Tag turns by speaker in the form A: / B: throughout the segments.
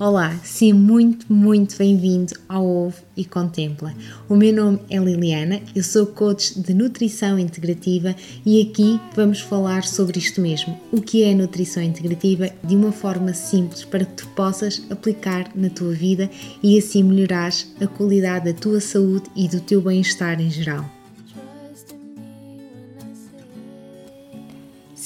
A: Olá, seja muito, muito bem-vindo ao Ouve e Contempla. O meu nome é Liliana, eu sou coach de nutrição integrativa e aqui vamos falar sobre isto mesmo, o que é nutrição integrativa de uma forma simples para que tu possas aplicar na tua vida e assim melhorares a qualidade da tua saúde e do teu bem-estar em geral.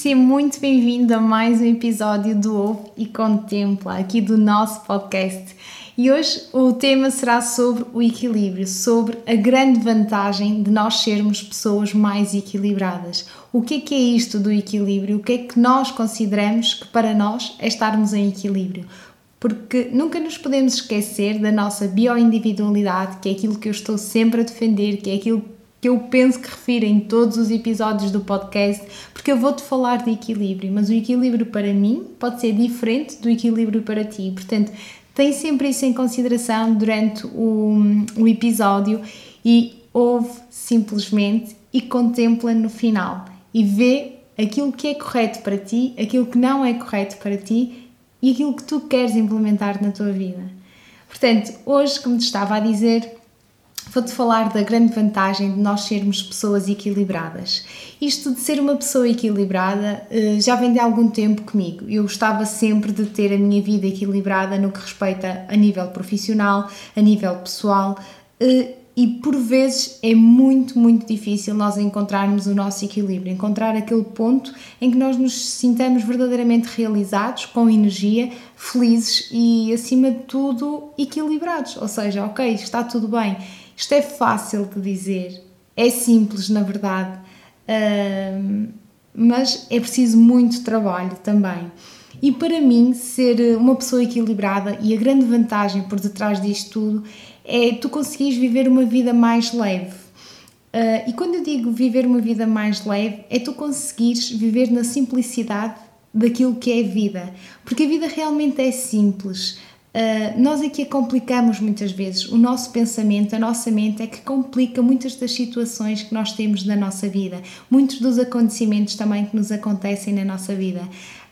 A: Seja muito bem-vindo a mais um episódio do Ouve e Contempla, aqui do nosso podcast. E hoje o tema será sobre o equilíbrio, sobre a grande vantagem de nós sermos pessoas mais equilibradas. O que é que é isto do equilíbrio? O que é que nós consideramos que para nós é estarmos em equilíbrio? Porque nunca nos podemos esquecer da nossa bioindividualidade, que é aquilo que eu estou sempre a defender, que é aquilo que eu penso que refiro em todos os episódios do podcast, porque eu vou-te falar de equilíbrio, mas o equilíbrio para mim pode ser diferente do equilíbrio para ti. Portanto, tem sempre isso em consideração durante o, o episódio e ouve simplesmente e contempla no final e vê aquilo que é correto para ti, aquilo que não é correto para ti e aquilo que tu queres implementar na tua vida. Portanto, hoje, como te estava a dizer, vou-te falar da grande vantagem de nós sermos pessoas equilibradas. Isto de ser uma pessoa equilibrada eh, já vem de algum tempo comigo. Eu gostava sempre de ter a minha vida equilibrada no que respeita a nível profissional, a nível pessoal eh, e por vezes é muito, muito difícil nós encontrarmos o nosso equilíbrio, encontrar aquele ponto em que nós nos sintamos verdadeiramente realizados, com energia, felizes e, acima de tudo, equilibrados. Ou seja, ok, está tudo bem isto é fácil de dizer, é simples na verdade, mas é preciso muito trabalho também. E para mim, ser uma pessoa equilibrada e a grande vantagem por detrás disto tudo é tu conseguires viver uma vida mais leve. Uh, e quando eu digo viver uma vida mais leve, é tu conseguires viver na simplicidade daquilo que é vida. Porque a vida realmente é simples. Uh, nós aqui a complicamos muitas vezes. O nosso pensamento, a nossa mente é que complica muitas das situações que nós temos na nossa vida, muitos dos acontecimentos também que nos acontecem na nossa vida.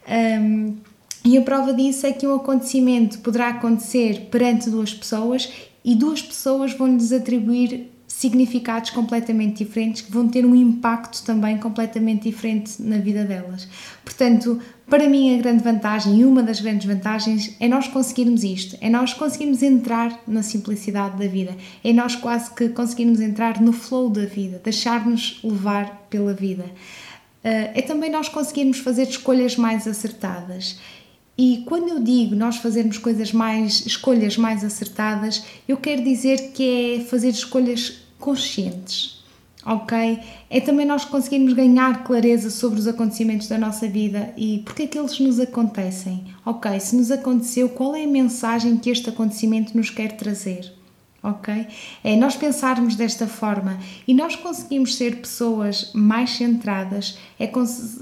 A: Um, e a prova disso é que um acontecimento poderá acontecer perante duas pessoas e duas pessoas vão lhes atribuir significados completamente diferentes que vão ter um impacto também completamente diferente na vida delas. Portanto, para mim, a grande vantagem e uma das grandes vantagens é nós conseguirmos isto, é nós conseguirmos entrar na simplicidade da vida, é nós quase que conseguirmos entrar no flow da vida, deixar-nos levar pela vida. Eh, é também nós conseguirmos fazer escolhas mais acertadas. E quando eu digo nós fazermos coisas mais, escolhas mais acertadas, eu quero dizer que é fazer escolhas conscientes, ok? É também nós conseguirmos ganhar clareza sobre os acontecimentos da nossa vida e porque é que eles nos acontecem, ok? Se nos aconteceu, qual é a mensagem que este acontecimento nos quer trazer? ok? É nós pensarmos desta forma e nós conseguimos ser pessoas mais centradas, é,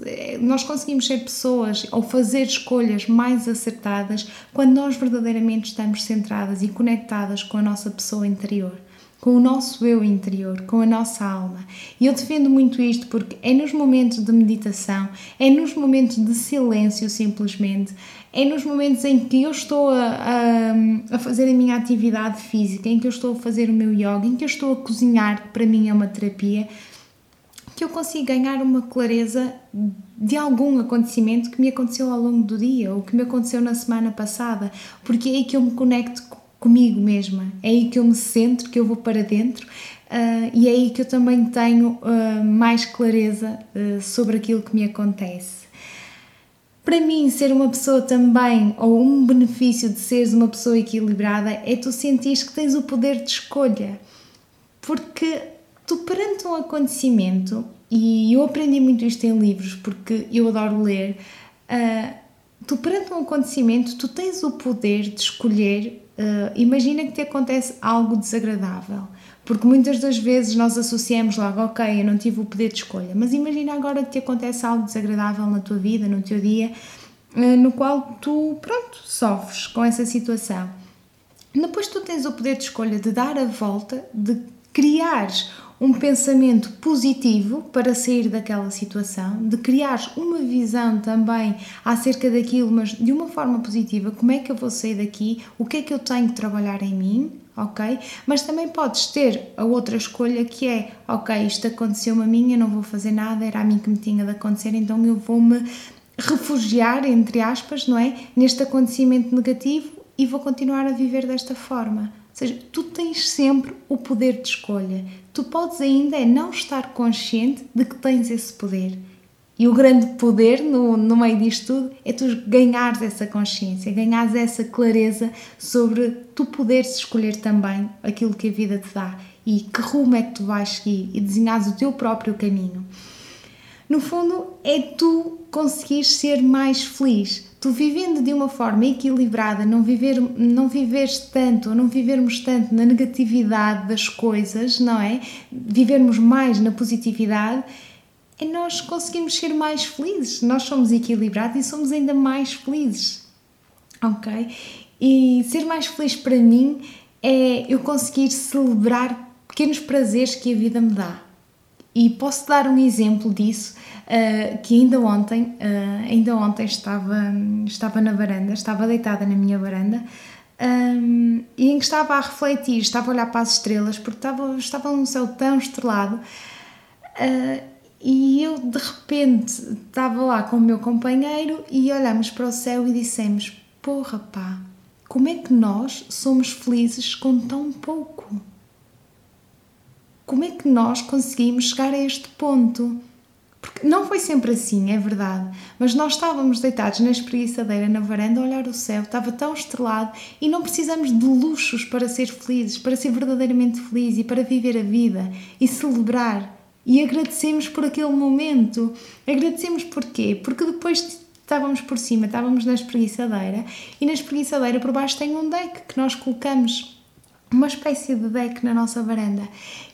A: é, nós conseguimos ser pessoas ou fazer escolhas mais acertadas quando nós verdadeiramente estamos centradas e conectadas com a nossa pessoa interior com o nosso eu interior, com a nossa alma. E eu defendo muito isto porque é nos momentos de meditação, é nos momentos de silêncio simplesmente, é nos momentos em que eu estou a, a, a, fazer a minha atividade física, em que eu estou a fazer o meu yoga, em que eu estou a cozinhar, que para mim é uma terapia, que eu consigo ganhar uma clareza de algum acontecimento que me aconteceu ao longo do dia ou que me aconteceu na semana passada, porque é aí que eu me conecto comigo mesma. É aí que eu me centro, que eu vou para dentro uh, e é aí que eu também tenho uh, mais clareza uh, sobre aquilo que me acontece. Para mim, ser uma pessoa também, ou um benefício de seres uma pessoa equilibrada, é tu sentires que tens o poder de escolha. Porque tu, perante um acontecimento, e eu aprendi muito isto em livros, porque eu adoro ler, tu, perante um acontecimento, tu tens o poder de escolher Uh, imagina que te acontece algo desagradável, porque muitas das vezes nós associamos logo, ok, eu não tive o poder de escolha, mas imagina agora que te acontece algo desagradável na tua vida, no teu dia, uh, no qual tu, pronto, sofres com essa situação. Depois tu tens o poder de escolha de dar a volta, de criares um pensamento positivo para sair daquela situação, de criar uma visão também acerca daquilo, mas de uma forma positiva, como é que eu vou sair daqui, o que é que eu tenho que trabalhar em mim, ok? Mas também podes ter a outra escolha que é, ok, isto aconteceu-me a mim, eu não vou fazer nada, era a mim que me tinha de acontecer, então eu vou-me refugiar, entre aspas, não é? Neste acontecimento negativo e vou continuar a viver desta forma. Seja, tu tens sempre o poder de escolha. Tu podes ainda é não estar consciente de que tens esse poder. E o grande poder no, no meio disto tudo é tu ganhares essa consciência, ganhares essa clareza sobre tu poderes escolher também aquilo que a vida te dá e que rumo é que tu vais seguir e desenhares o teu próprio caminho. No fundo, é tu conseguires ser mais feliz. Tu vivendo de uma forma equilibrada, não, viver, não viveres tanto, não vivermos tanto na negatividade das coisas, não é? Vivermos mais na positividade é nós conseguimos ser mais felizes. Nós somos equilibrados e somos ainda mais felizes. Ok? E ser mais feliz para mim é eu conseguir celebrar pequenos prazeres que a vida me dá. E posso dar um exemplo disso, uh, que ainda ontem, uh, ainda ontem estava, estava na varanda, estava deitada na minha varanda, um, e em que estava a refletir, estava a olhar para as estrelas, porque estava, estava num céu tão estrelado, uh, e eu de repente estava lá com o meu companheiro e olhamos para o céu e dissemos: Porra, pá, como é que nós somos felizes com tão pouco? Como é que nós conseguimos chegar a este ponto? Porque não foi sempre assim, é verdade, mas nós estávamos deitados na espreguiçadeira na varanda a olhar o céu, estava tão estrelado e não precisamos de luxos para ser felizes, para ser verdadeiramente feliz e para viver a vida e celebrar e agradecemos por aquele momento. Agradecemos porquê? Porque depois estávamos por cima, estávamos na espreguiçadeira e na espreguiçadeira por baixo tem um deck que nós colocamos, uma espécie de deck na nossa varanda.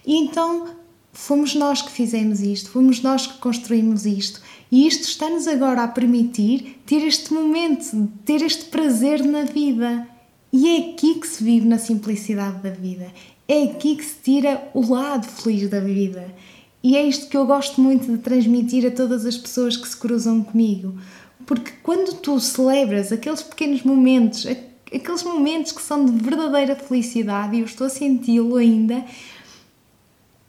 A: E então fomos nós que fizemos isto, fomos nós que construímos isto. E isto está-nos agora a permitir ter este momento, ter este prazer na vida. E é aqui que se vive na simplicidade da vida. É aqui que se tira o lado feliz da vida. E é isto que eu gosto muito de transmitir a todas as pessoas que se cruzam comigo. Porque quando tu celebras aqueles pequenos momentos, aqueles momentos que são de verdadeira felicidade, e eu estou a senti-lo ainda,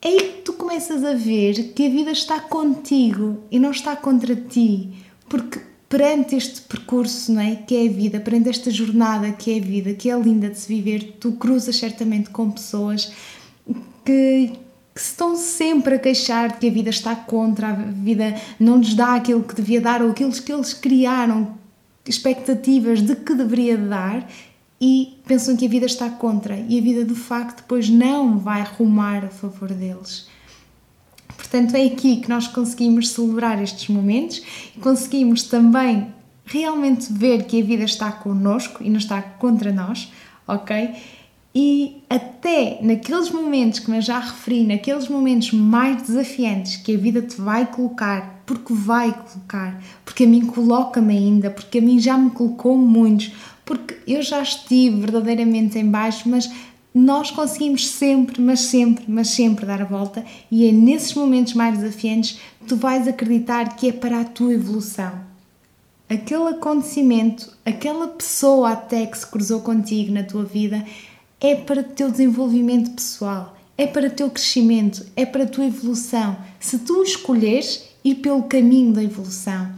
A: é aí que tu começas a ver que a vida está contigo e não está contra ti. Porque perante este percurso, não é? Que é a vida, perante esta jornada que é a vida, que é linda de se viver, tu cruzas certamente com pessoas que que se estão sempre a queixar de que a vida está contra, a vida não lhes dá aquilo que devia dar ou aquilo que eles criaram expectativas de que deveria dar e pensam que a vida está contra e a vida de facto depois não vai arrumar a favor deles. Portanto, é aqui que nós conseguimos celebrar estes momentos e conseguimos também realmente ver que a vida está connosco e não está contra nós, ok? E até naqueles momentos que eu já referi, naqueles momentos mais desafiantes que a vida te vai colocar, porque vai colocar, porque a mim coloca-me ainda, porque a mim já me colocou muitos, porque eu já estive verdadeiramente em baixo, mas nós conseguimos sempre, mas sempre, mas sempre dar a volta e é nesses momentos mais desafiantes que tu vais acreditar que é para a tua evolução. Aquele acontecimento, aquela pessoa até que se cruzou contigo na tua vida é para o teu desenvolvimento pessoal, é para o teu crescimento, é para a tua evolução. Se tu escolheres ir pelo caminho da evolução,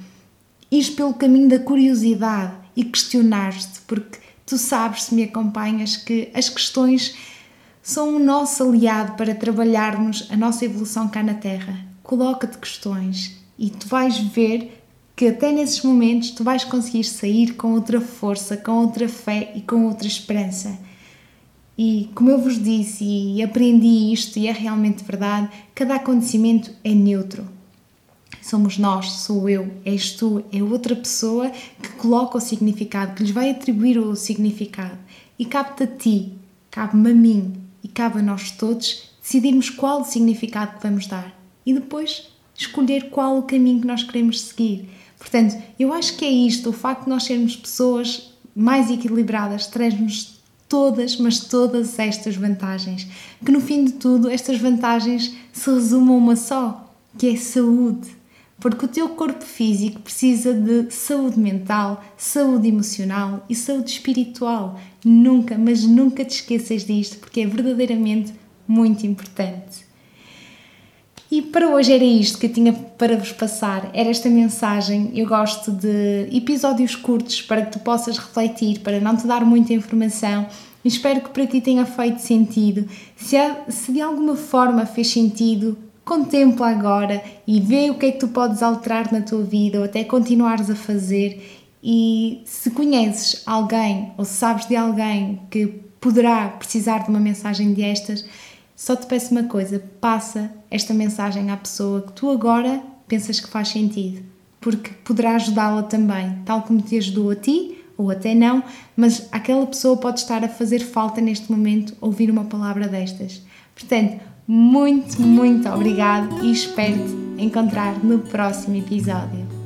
A: ir pelo caminho da curiosidade e questionar-te, porque tu sabes, se me acompanhas, que as questões são o nosso aliado para trabalharmos a nossa evolução cá na Terra. Coloca-te questões e tu vais ver que até nesses momentos tu vais conseguir sair com outra força, com outra fé e com outra esperança. E como eu vos disse e aprendi isto e é realmente verdade, cada acontecimento é neutro. Somos nós, sou eu, és tu, é outra pessoa que coloca o significado, que lhes vai atribuir o significado. E cabe-te a ti, cabe-me a mim e cabe a nós todos decidirmos qual o significado que vamos dar e depois escolher qual o caminho que nós queremos seguir. Portanto, eu acho que é isto, o facto de nós sermos pessoas mais equilibradas, traz-nos todas, mas todas estas vantagens. Que no fim de tudo, estas vantagens se resumam a uma só, que é saúde. Porque o teu corpo físico precisa de saúde mental, saúde emocional e saúde espiritual. Nunca, mas nunca te esqueças disto, porque é verdadeiramente muito importante. E para hoje era isto que eu tinha para vos passar, era esta mensagem. Eu gosto de episódios curtos para que tu possas refletir, para não te dar muita informação. Espero que para ti tenha feito sentido. Se, se de alguma forma fez sentido, contempla agora e vê o que é que tu podes alterar na tua vida ou até continuares a fazer. E se conheces alguém ou sabes de alguém que poderá precisar de uma mensagem destas, só te peço uma coisa: passa esta mensagem à pessoa que tu agora pensas que faz sentido, porque poderá ajudá-la também, tal como te ajudou a ti, ou até não, mas aquela pessoa pode estar a fazer falta neste momento ouvir uma palavra destas. Portanto, muito, muito obrigado e espero-te encontrar no próximo episódio.